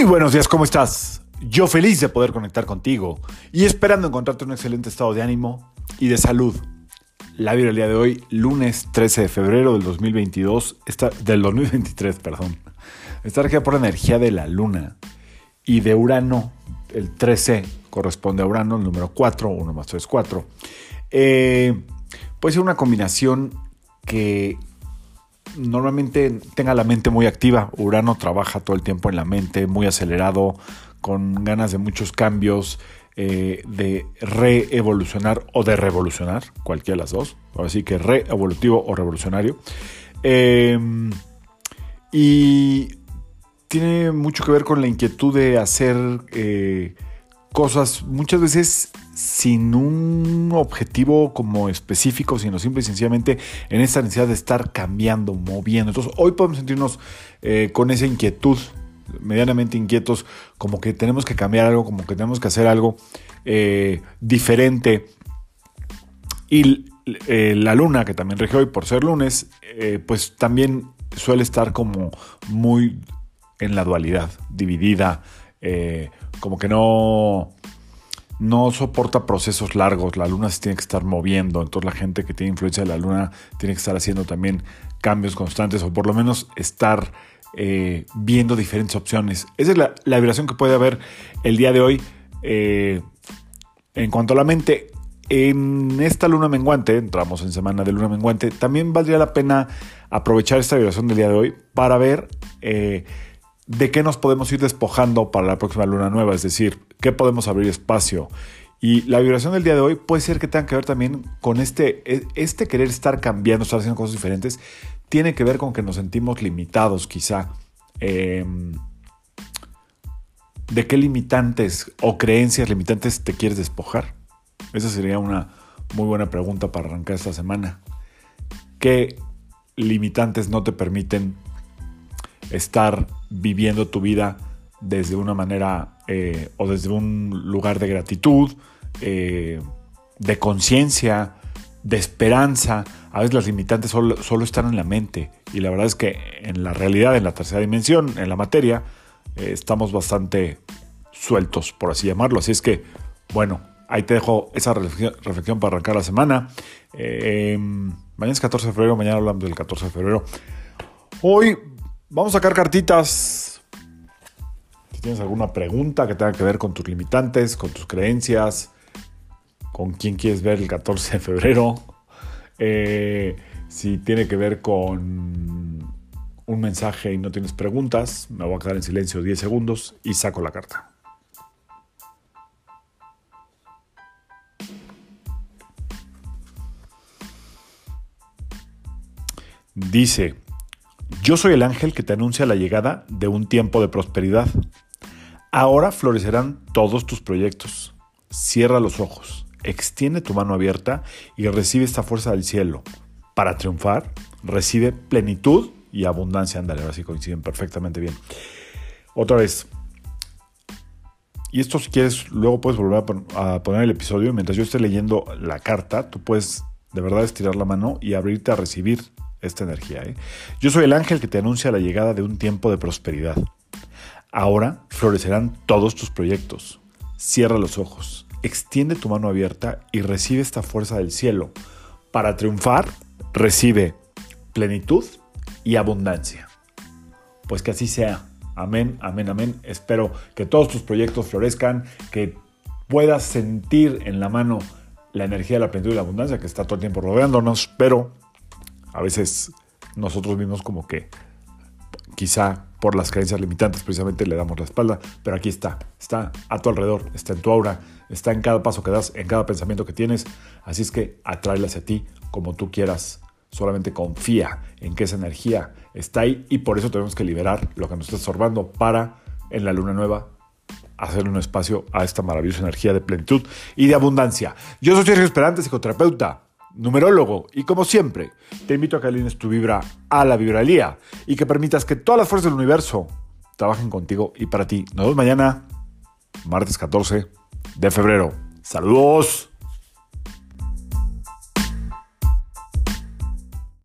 Muy buenos días, ¿cómo estás? Yo feliz de poder conectar contigo y esperando encontrarte en un excelente estado de ánimo y de salud. La vida del día de hoy, lunes 13 de febrero del 2022, está, del 2023, perdón. Está regida por la energía de la luna y de Urano, el 13 corresponde a Urano, el número 4, 1 más 3, 4. Eh, puede ser una combinación que normalmente tenga la mente muy activa. Urano trabaja todo el tiempo en la mente, muy acelerado, con ganas de muchos cambios, eh, de reevolucionar o de revolucionar, cualquiera de las dos. Así que reevolutivo o revolucionario. Em, y tiene mucho que ver con la inquietud de hacer eh, cosas muchas veces sin un objetivo como específico, sino simple y sencillamente en esta necesidad de estar cambiando, moviendo. Entonces hoy podemos sentirnos eh, con esa inquietud, medianamente inquietos, como que tenemos que cambiar algo, como que tenemos que hacer algo eh, diferente. Y eh, la luna, que también rige hoy por ser lunes, pues también suele estar como muy en la dualidad, dividida, como que no no soporta procesos largos, la luna se tiene que estar moviendo, entonces la gente que tiene influencia de la luna tiene que estar haciendo también cambios constantes o por lo menos estar eh, viendo diferentes opciones. Esa es la, vibración que puede haber el día de hoy eh, en cuanto a la mente. En esta luna menguante, entramos en semana de luna menguante, también valdría la pena aprovechar esta vibración del día de hoy para ver eh, de qué nos podemos ir despojando para la próxima luna nueva, es decir, qué podemos abrir espacio. Y la vibración del día de hoy puede ser que tenga que ver también con este, e, este querer estar cambiando, estar haciendo cosas diferentes, tiene que ver con que nos sentimos limitados quizá. Em, ¿De qué limitantes o creencias limitantes te quieres despojar? Esa sería una muy buena pregunta para arrancar esta semana. ¿Qué limitantes no te permiten estar viviendo tu vida desde una manera eh, o desde un lugar de gratitud, eh, de conciencia, de esperanza. A veces las limitantes solo, están en la mente y la verdad es que en la realidad, en la tercera dimensión, en la materia, eh, estamos bastante sueltos, por así llamarlo. Así es que, bueno, ahí te dejo esa reflexión, para arrancar la semana. mañana es 14 de febrero, mañana hablamos del 14 de febrero. Hoy Vamos a sacar cartitas. Si tienes alguna pregunta que tenga que ver con tus limitantes, con tus creencias, con quién quieres ver el 14 de febrero, eh, si tiene que ver con un mensaje y no tienes preguntas, me voy a quedar en silencio 10 segundos y saco la carta. Dice, yo soy el ángel que te anuncia la llegada de un tiempo de prosperidad. Ahora florecerán todos tus proyectos. Cierra los ojos, extiende tu mano abierta y recibe esta fuerza del cielo. Para triunfar, recibe plenitud y abundancia. Ándale, ahora sí coinciden perfectamente bien. Otra vez. Y esto si quieres, luego puedes volver a poner el episodio. Mientras yo esté leyendo la carta, tú puedes de verdad estirar la mano y abrirte a recibir esta energía. ¿eh? Yo soy el ángel que te anuncia la llegada de un tiempo de prosperidad. Ahora florecerán todos tus proyectos. Cierra los ojos, extiende tu mano abierta y recibe esta fuerza del cielo. Para triunfar, recibe plenitud y abundancia. Pues que así sea. Amén, amén, amén. Espero que todos tus proyectos florezcan, que puedas sentir en la mano la energía de la plenitud y la abundancia que está todo el tiempo rodeándonos, pero a veces nosotros mismos como que quizá por las creencias limitantes precisamente le damos la espalda, pero aquí está, está a tu alrededor, está en tu aura, está en cada paso que das, en cada pensamiento que tienes, así es que atráela hacia ti como tú quieras, solamente confía en que esa energía está ahí y por eso tenemos que liberar lo que nos está absorbando para en la luna nueva hacer un espacio a esta maravillosa energía de plenitud y de abundancia. Yo soy Sergio Esperante, psicoterapeuta numerólogo, y como siempre, te invito a que alines tu vibra a la vibralía y que permitas que todas las fuerzas del universo trabajen contigo y para ti. Nos vemos mañana, martes 14 de febrero. Saludos.